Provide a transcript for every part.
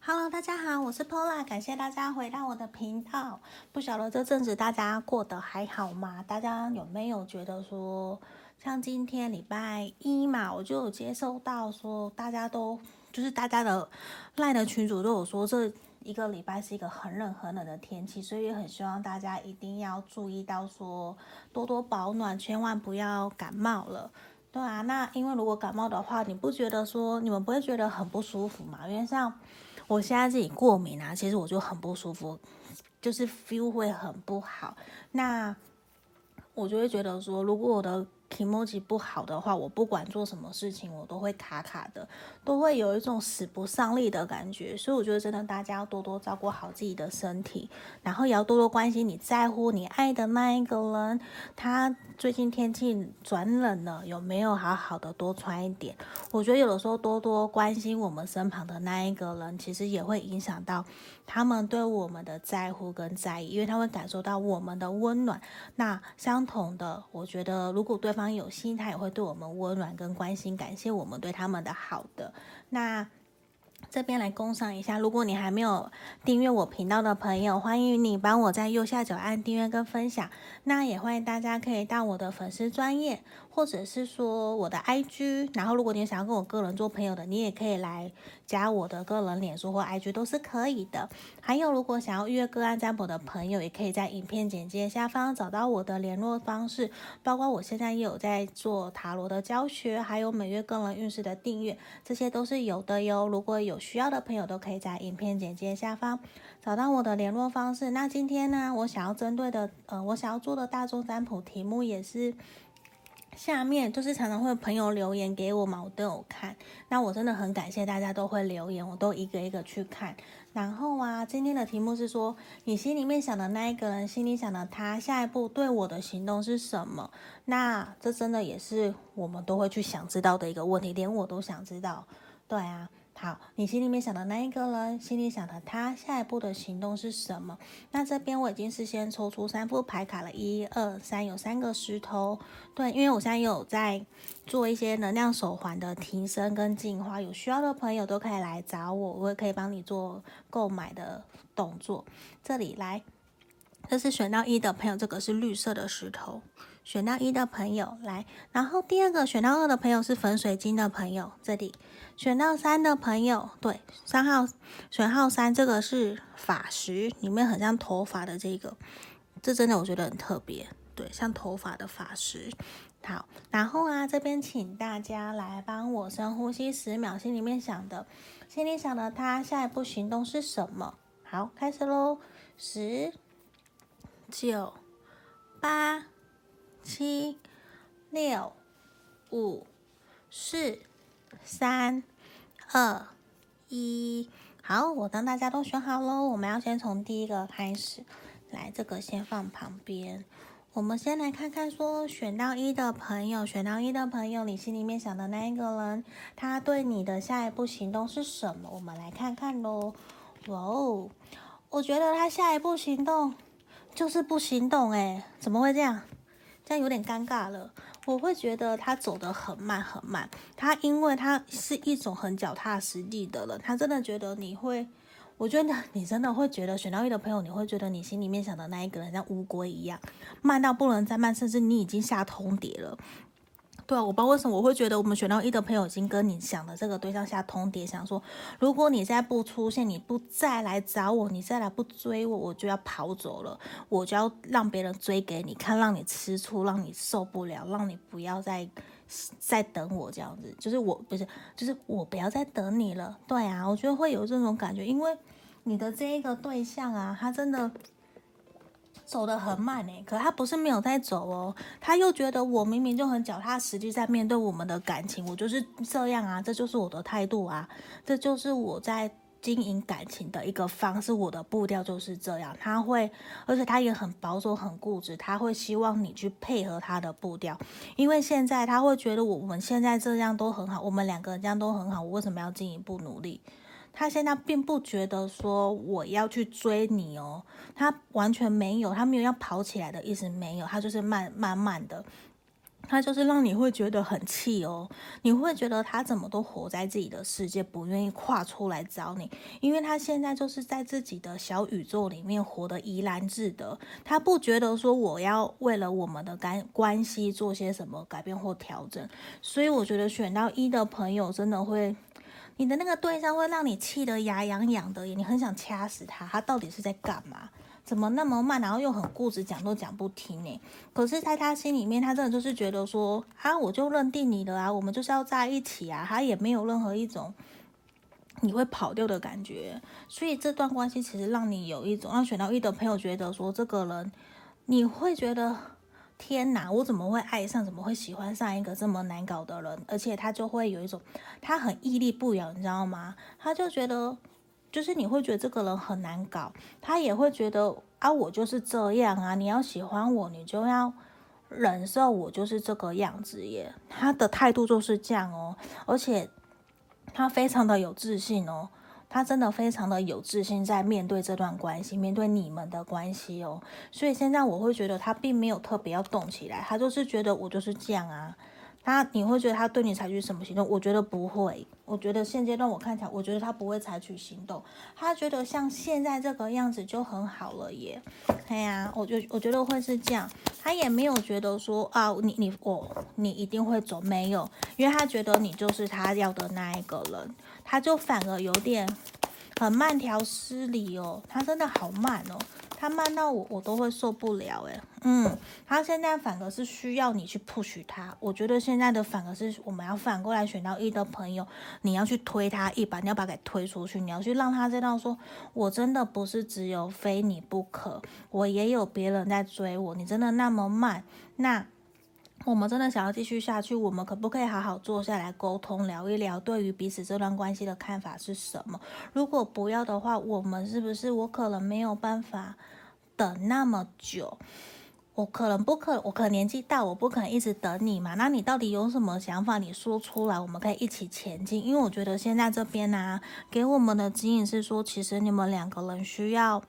Hello，大家好，我是 Pola，感谢大家回到我的频道。不晓得这阵子大家过得还好吗？大家有没有觉得说，像今天礼拜一嘛，我就有接收到说，大家都就是大家的赖的群主都有说，这一个礼拜是一个很冷很冷的天气，所以也很希望大家一定要注意到说，多多保暖，千万不要感冒了。对啊，那因为如果感冒的话，你不觉得说你们不会觉得很不舒服吗？因为像我现在自己过敏啊，其实我就很不舒服，就是 feel 会很不好。那我就会觉得说，如果我的 Kimoji 不好的话，我不管做什么事情，我都会卡卡的，都会有一种使不上力的感觉。所以我觉得真的大家要多多照顾好自己的身体，然后也要多多关心你在乎、你爱的那一个人。他最近天气转冷了，有没有好好的多穿一点？我觉得有的时候多多关心我们身旁的那一个人，其实也会影响到他们对我们的在乎跟在意，因为他会感受到我们的温暖。那相同的，我觉得如果对方有心，他也会对我们温暖跟关心，感谢我们对他们的好的。那这边来工商一下，如果你还没有订阅我频道的朋友，欢迎你帮我在右下角按订阅跟分享。那也欢迎大家可以到我的粉丝专页，或者是说我的 IG。然后，如果你想要跟我个人做朋友的，你也可以来加我的个人脸书或 IG 都是可以的。还有，如果想要预约个案占卜的朋友，也可以在影片简介下方找到我的联络方式。包括我现在也有在做塔罗的教学，还有每月个人运势的订阅，这些都是有的哟。如果有需要的朋友，都可以在影片简介下方找到我的联络方式。那今天呢，我想要针对的，呃，我想要做的大众占卜题目也是下面，就是常常会朋友留言给我嘛，我都有看。那我真的很感谢大家都会留言，我都一个一个去看。然后啊，今天的题目是说，你心里面想的那一个人，心里想的他，下一步对我的行动是什么？那这真的也是我们都会去想知道的一个问题，连我都想知道。对啊。好，你心里面想的那一个人，心里想的他，下一步的行动是什么？那这边我已经事先抽出三副牌卡了，一二三，有三个石头。对，因为我现在有在做一些能量手环的提升跟进化，有需要的朋友都可以来找我，我也可以帮你做购买的动作。这里来，这是选到一的朋友，这个是绿色的石头。选到一的朋友来，然后第二个选到二的朋友是粉水晶的朋友，这里。选到三的朋友，对，三号选号三，这个是法石，里面很像头发的这个，这真的我觉得很特别，对，像头发的法石。好，然后啊，这边请大家来帮我深呼吸十秒，心里面想的，心里想的他下一步行动是什么？好，开始喽，十、九、八、七、六、五、四。三、二、一，好，我当大家都选好喽。我们要先从第一个开始，来，这个先放旁边。我们先来看看，说选到一的朋友，选到一的朋友，你心里面想的那一个人，他对你的下一步行动是什么？我们来看看喽。哇哦，我觉得他下一步行动就是不行动，诶，怎么会这样？这样有点尴尬了。我会觉得他走得很慢很慢，他因为他是一种很脚踏实地的人，他真的觉得你会，我觉得你真的会觉得选到一的朋友，你会觉得你心里面想的那一个人像乌龟一样，慢到不能再慢，甚至你已经下通牒了。对啊，我不知道为什么我会觉得我们选到一的朋友已经跟你想的这个对象下通牒，想说如果你再不出现，你不再来找我，你再来不追我，我就要跑走了，我就要让别人追给你看，让你吃醋，让你受不了，让你不要再再等我这样子，就是我不是，就是我不要再等你了。对啊，我觉得会有这种感觉，因为你的这一个对象啊，他真的。走得很慢诶，可他不是没有在走哦，他又觉得我明明就很脚踏实地在面对我们的感情，我就是这样啊，这就是我的态度啊，这就是我在经营感情的一个方式，我的步调就是这样。他会，而且他也很保守、很固执，他会希望你去配合他的步调，因为现在他会觉得我们现在这样都很好，我们两个人这样都很好，我为什么要进一步努力？他现在并不觉得说我要去追你哦，他完全没有，他没有要跑起来的意思，没有，他就是慢慢慢的，他就是让你会觉得很气哦，你会觉得他怎么都活在自己的世界，不愿意跨出来找你，因为他现在就是在自己的小宇宙里面活得怡然自得，他不觉得说我要为了我们的关关系做些什么改变或调整，所以我觉得选到一的朋友真的会，你的那个对象会让你气得牙痒痒的，你很想掐死他，他到底是在干嘛？怎么那么慢，然后又很固执，讲都讲不听呢？可是，在他心里面，他真的就是觉得说，啊，我就认定你了啊，我们就是要在一起啊，他也没有任何一种你会跑掉的感觉。所以，这段关系其实让你有一种让选到一的朋友觉得说，这个人你会觉得，天哪，我怎么会爱上，怎么会喜欢上一个这么难搞的人？而且他就会有一种，他很屹立不摇，你知道吗？他就觉得。就是你会觉得这个人很难搞，他也会觉得啊，我就是这样啊，你要喜欢我，你就要忍受我就是这个样子耶。他的态度就是这样哦，而且他非常的有自信哦，他真的非常的有自信在面对这段关系，面对你们的关系哦。所以现在我会觉得他并没有特别要动起来，他就是觉得我就是这样啊。他你会觉得他对你采取什么行动？我觉得不会。我觉得现阶段我看起来，我觉得他不会采取行动。他觉得像现在这个样子就很好了耶。对呀、啊，我就我觉得会是这样。他也没有觉得说啊，你你我你一定会走，没有，因为他觉得你就是他要的那一个人，他就反而有点很慢条斯理哦。他真的好慢哦。他慢到我，我都会受不了诶，嗯，他现在反而是需要你去 push 他。我觉得现在的反而是我们要反过来选到一的朋友，你要去推他一把，你要把他给推出去，你要去让他知道说，我真的不是只有非你不可，我也有别人在追我。你真的那么慢，那。我们真的想要继续下去，我们可不可以好好坐下来沟通，聊一聊对于彼此这段关系的看法是什么？如果不要的话，我们是不是我可能没有办法等那么久？我可能不可，我可能年纪大，我不可能一直等你嘛。那你到底有什么想法？你说出来，我们可以一起前进。因为我觉得现在这边呢、给我们的指引是说，其实你们两个人需要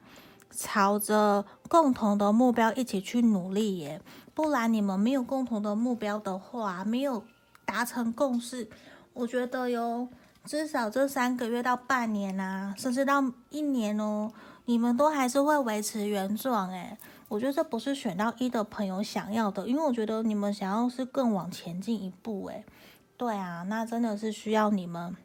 朝着共同的目标一起去努力耶。不然你们没有共同的目标的话，没有达成共识，我觉得哟，至少这三个月到半年啊，甚至到一年哦，你们都还是会维持原状诶，我觉得这不是选到一的朋友想要的，因为我觉得你们想要是更往前进一步诶，对啊，那真的是需要你们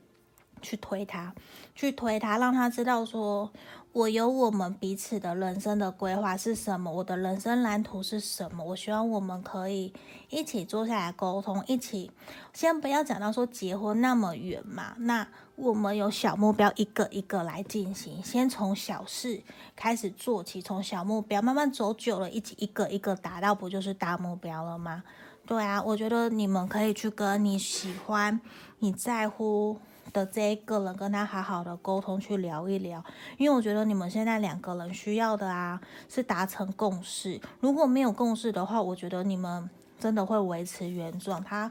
去推他，去推他，让他知道说。我有我们彼此的人生的规划是什么？我的人生蓝图是什么？我希望我们可以一起坐下来沟通，一起先不要讲到说结婚那么远嘛。那我们有小目标，一个一个来进行，先从小事开始做起，从小目标慢慢走久了，一起一个一个达到，不就是大目标了吗？对啊，我觉得你们可以去跟你喜欢、你在乎。的这一个人跟他好好的沟通，去聊一聊，因为我觉得你们现在两个人需要的啊是达成共识。如果没有共识的话，我觉得你们真的会维持原状。他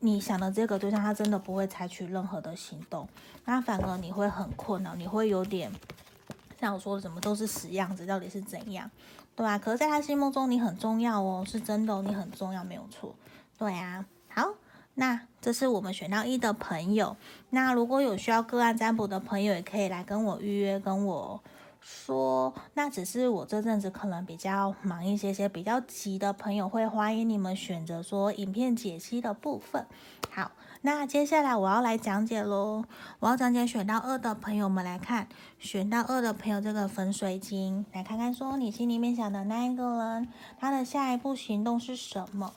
你想的这个对象，他真的不会采取任何的行动，那反而你会很困扰，你会有点像我说的什么都是死样子，到底是怎样，对吧？可是在他心目中你很重要哦，是真的，你很重要，没有错，对啊，好。那这是我们选到一的朋友。那如果有需要个案占卜的朋友，也可以来跟我预约，跟我说。那只是我这阵子可能比较忙一些些，比较急的朋友会欢迎你们选择说影片解析的部分。好，那接下来我要来讲解喽。我要讲解选到二的朋友们来看，选到二的朋友这个粉水晶，来看看说你心里面想的那一个人，他的下一步行动是什么？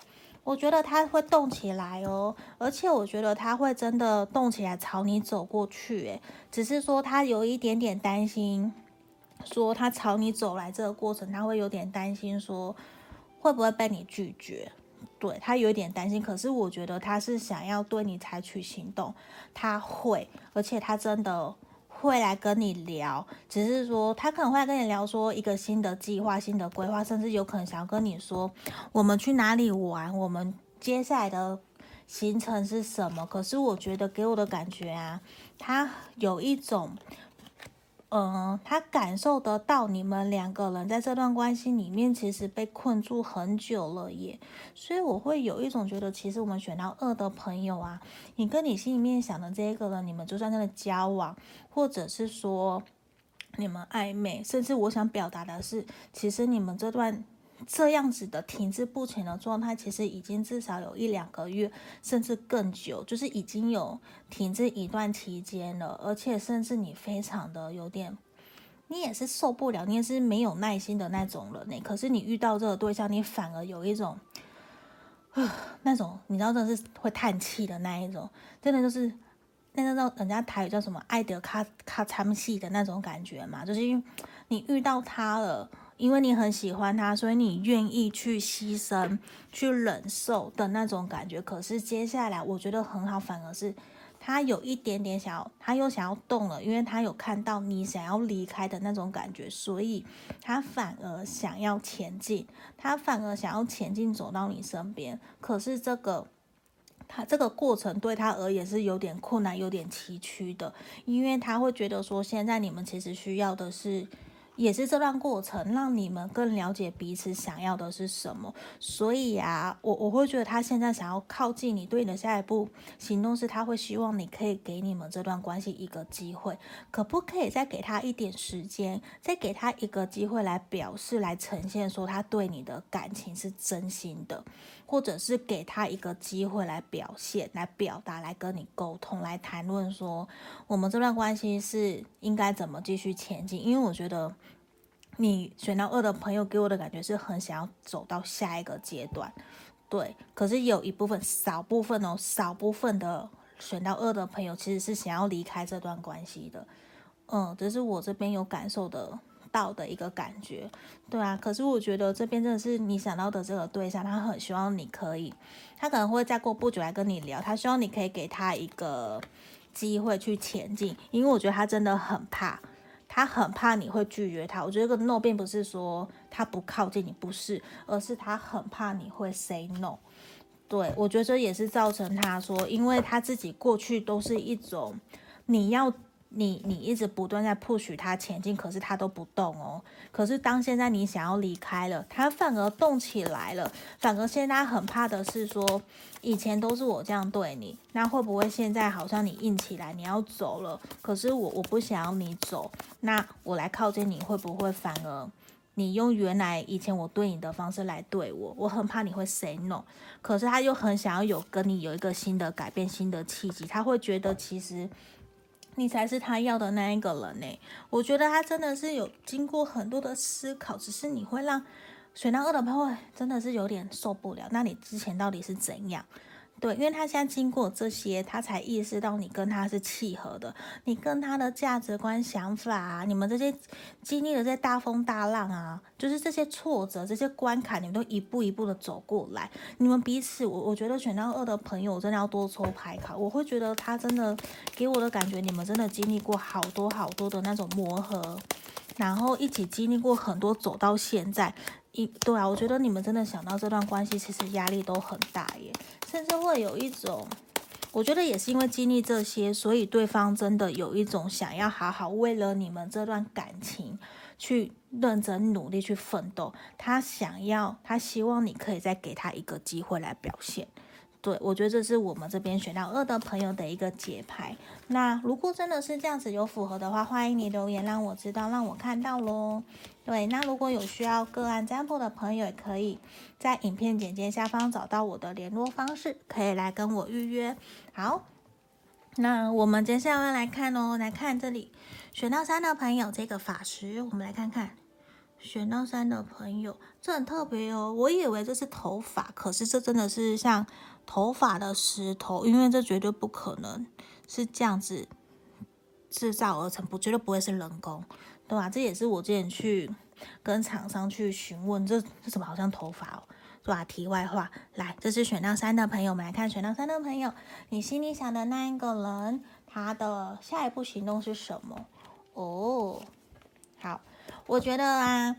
我觉得他会动起来哦，而且我觉得他会真的动起来朝你走过去，诶，只是说他有一点点担心，说他朝你走来这个过程，他会有点担心，说会不会被你拒绝？对，他有一点担心，可是我觉得他是想要对你采取行动，他会，而且他真的。会来跟你聊，只是说他可能会跟你聊说一个新的计划、新的规划，甚至有可能想要跟你说我们去哪里玩，我们接下来的行程是什么。可是我觉得给我的感觉啊，他有一种嗯，他感受得到你们两个人在这段关系里面其实被困住很久了耶，所以我会有一种觉得，其实我们选到二的朋友啊，你跟你心里面想的这个人，你们就算在那交往，或者是说你们暧昧，甚至我想表达的是，其实你们这段。这样子的停滞不前的状态，其实已经至少有一两个月，甚至更久，就是已经有停滞一段期间了。而且，甚至你非常的有点，你也是受不了，你也是没有耐心的那种人呢。可是你遇到这个对象，你反而有一种，呃，那种你知道，真的是会叹气的那一种，真的就是那个那人家台语叫什么“爱德卡卡惨戏”的那种感觉嘛，就是因为你遇到他了。因为你很喜欢他，所以你愿意去牺牲、去忍受的那种感觉。可是接下来我觉得很好，反而是他有一点点想要，他又想要动了，因为他有看到你想要离开的那种感觉，所以他反而想要前进，他反而想要前进走到你身边。可是这个他这个过程对他而言是有点困难、有点崎岖的，因为他会觉得说，现在你们其实需要的是。也是这段过程让你们更了解彼此想要的是什么，所以啊，我我会觉得他现在想要靠近你，对你的下一步行动是，他会希望你可以给你们这段关系一个机会，可不可以再给他一点时间，再给他一个机会来表示、来呈现说他对你的感情是真心的，或者是给他一个机会来表现、来表达、来跟你沟通、来谈论说我们这段关系是应该怎么继续前进，因为我觉得。你选到二的朋友给我的感觉是很想要走到下一个阶段，对。可是有一部分少部分哦，少部分的选到二的朋友其实是想要离开这段关系的，嗯，这是我这边有感受的到的一个感觉，对啊。可是我觉得这边真的是你想到的这个对象，他很希望你可以，他可能会再过不久来跟你聊，他希望你可以给他一个机会去前进，因为我觉得他真的很怕。他很怕你会拒绝他，我觉得个 no 并不是说他不靠近你，不是，而是他很怕你会 say no。对，我觉得这也是造成他说，因为他自己过去都是一种你要。你你一直不断在 push 他前进，可是他都不动哦。可是当现在你想要离开了，他反而动起来了。反而现在他很怕的是说，以前都是我这样对你，那会不会现在好像你硬起来，你要走了？可是我我不想要你走，那我来靠近你，会不会反而你用原来以前我对你的方式来对我？我很怕你会 say no。可是他又很想要有跟你有一个新的改变、新的契机，他会觉得其实。你才是他要的那一个人呢。我觉得他真的是有经过很多的思考，只是你会让选到二的朋友真的是有点受不了。那你之前到底是怎样？对，因为他现在经过这些，他才意识到你跟他是契合的，你跟他的价值观、想法啊，你们这些经历的这些大风大浪啊，就是这些挫折、这些关卡，你们都一步一步的走过来。你们彼此，我我觉得选到二的朋友，真的要多抽牌卡。我会觉得他真的给我的感觉，你们真的经历过好多好多的那种磨合，然后一起经历过很多，走到现在。一对啊，我觉得你们真的想到这段关系，其实压力都很大耶。甚至会有一种，我觉得也是因为经历这些，所以对方真的有一种想要好好为了你们这段感情去认真努力去奋斗。他想要，他希望你可以再给他一个机会来表现。对，我觉得这是我们这边选到二的朋友的一个解牌。那如果真的是这样子有符合的话，欢迎你留言让我知道，让我看到喽。对，那如果有需要个案占卜的朋友，也可以在影片简介下方找到我的联络方式，可以来跟我预约。好，那我们接下来来看哦，来看这里选到三的朋友，这个法师，我们来看看选到三的朋友，这很特别哦。我以为这是头发，可是这真的是像头发的石头，因为这绝对不可能是这样子制造而成，不绝对不会是人工。对吧？这也是我之前去跟厂商去询问，这这怎么好像头发哦？对吧？题外话，来，这是选到三的朋友我们来看，选到三的朋友，你心里想的那一个人，他的下一步行动是什么？哦，我觉得啊，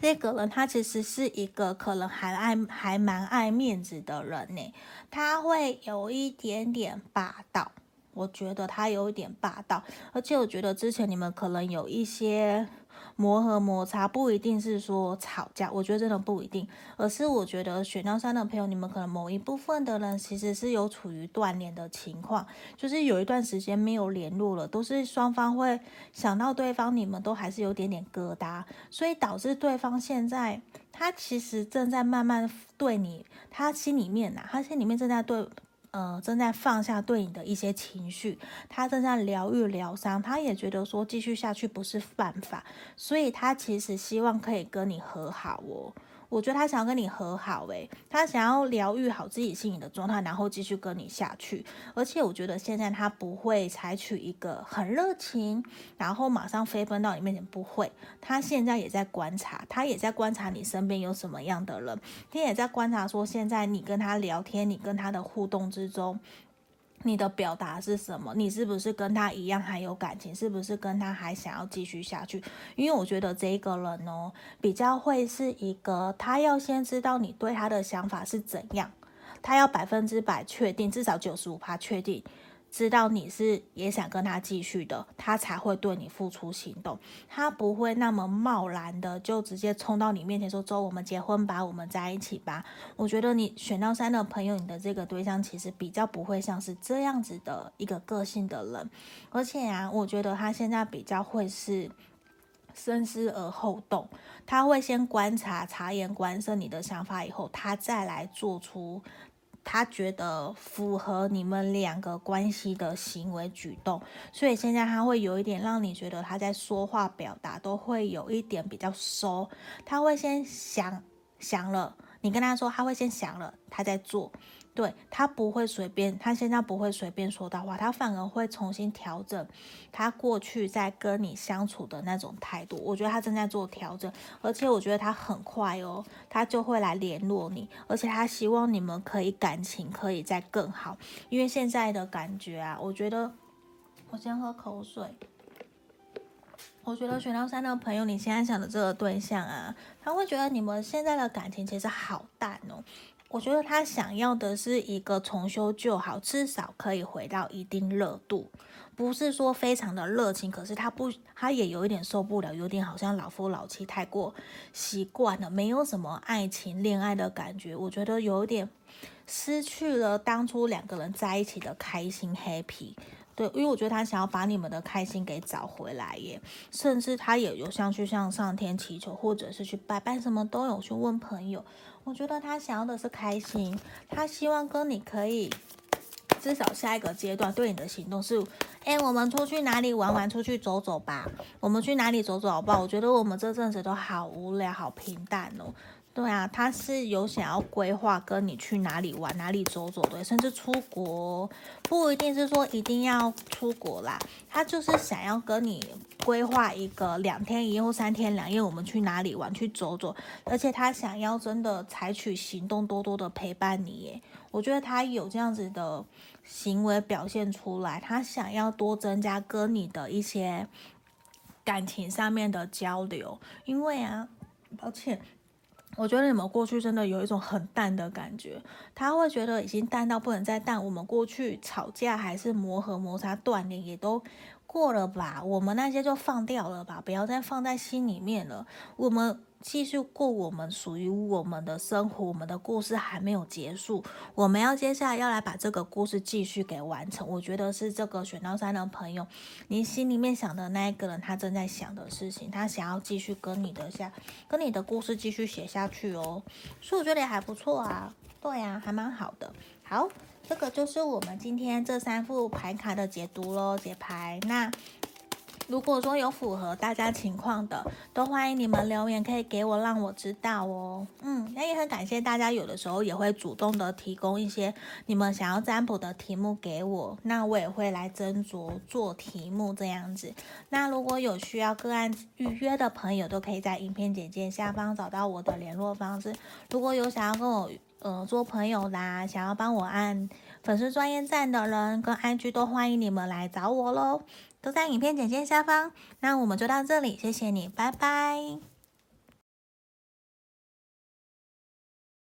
这个人他其实是一个可能还爱还蛮爱面子的人呢，他会有一点点霸道。我觉得他有一点霸道，而且我觉得之前你们可能有一些。磨合摩擦不一定是说吵架，我觉得真的不一定，而是我觉得选到三的朋友，你们可能某一部分的人其实是有处于断联的情况，就是有一段时间没有联络了，都是双方会想到对方，你们都还是有点点疙瘩，所以导致对方现在他其实正在慢慢对你，他心里面呐、他心里面正在对。呃，正在放下对你的一些情绪，他正在疗愈疗伤，他也觉得说继续下去不是办法，所以他其实希望可以跟你和好哦。我觉得他想要跟你和好，诶，他想要疗愈好自己心里的状态，然后继续跟你下去。而且我觉得现在他不会采取一个很热情，然后马上飞奔到你面前，不会。他现在也在观察，他也在观察你身边有什么样的人，他也在观察说现在你跟他聊天，你跟他的互动之中。你的表达是什么？你是不是跟他一样还有感情？是不是跟他还想要继续下去？因为我觉得这个人哦，比较会是一个，他要先知道你对他的想法是怎样，他要百分之百确定，至少九十五趴确定。知道你是也想跟他继续的，他才会对你付出行动。他不会那么贸然的就直接冲到你面前说：“走，我们结婚吧，我们在一起吧。”我觉得你选到三的朋友，你的这个对象其实比较不会像是这样子的一个个性的人。而且啊，我觉得他现在比较会是深思而后动，他会先观察、察言观色你的想法以后，他再来做出。他觉得符合你们两个关系的行为举动，所以现在他会有一点让你觉得他在说话表达都会有一点比较收，他会先想想了，你跟他说，他会先想了，他在做。对，他不会随便，他现在不会随便说到话，他反而会重新调整他过去在跟你相处的那种态度。我觉得他正在做调整，而且我觉得他很快哦，他就会来联络你，而且他希望你们可以感情可以再更好，因为现在的感觉啊，我觉得我先喝口水。我觉得选到三的朋友，你现在想的这个对象啊，他会觉得你们现在的感情其实好淡哦。我觉得他想要的是一个重修旧好，至少可以回到一定热度，不是说非常的热情，可是他不，他也有一点受不了，有点好像老夫老妻，太过习惯了，没有什么爱情恋爱的感觉。我觉得有点失去了当初两个人在一起的开心 happy。对，因为我觉得他想要把你们的开心给找回来耶，甚至他也有像去向上天祈求，或者是去拜拜，什么都有去问朋友。我觉得他想要的是开心，他希望跟你可以至少下一个阶段对你的行动是，哎，我们出去哪里玩玩，出去走走吧，我们去哪里走走好不好？我觉得我们这阵子都好无聊，好平淡哦。对啊，他是有想要规划跟你去哪里玩，哪里走走的，甚至出国，不一定是说一定要出国啦。他就是想要跟你规划一个两天一夜或三天两夜，我们去哪里玩，去走走。而且他想要真的采取行动，多多的陪伴你耶。我觉得他有这样子的行为表现出来，他想要多增加跟你的一些感情上面的交流。因为啊，抱歉。我觉得你们过去真的有一种很淡的感觉，他会觉得已经淡到不能再淡。我们过去吵架还是磨合摩擦断联也都过了吧，我们那些就放掉了吧，不要再放在心里面了。我们。继续过我们属于我们的生活，我们的故事还没有结束，我们要接下来要来把这个故事继续给完成。我觉得是这个选到三的朋友，你心里面想的那一个人，他正在想的事情，他想要继续跟你的下，跟你的故事继续写下去哦。所以我觉得也还不错啊，对呀，还蛮好的。好，这个就是我们今天这三副牌卡的解读喽，解牌那。如果说有符合大家情况的，都欢迎你们留言，可以给我，让我知道哦。嗯，那也很感谢大家，有的时候也会主动的提供一些你们想要占卜的题目给我，那我也会来斟酌做题目这样子。那如果有需要个案预约的朋友，都可以在影片简介下方找到我的联络方式。如果有想要跟我呃做朋友啦，想要帮我按粉丝专业赞的人跟 IG，都欢迎你们来找我喽。都在影片简介下方，那我们就到这里，谢谢你，拜拜。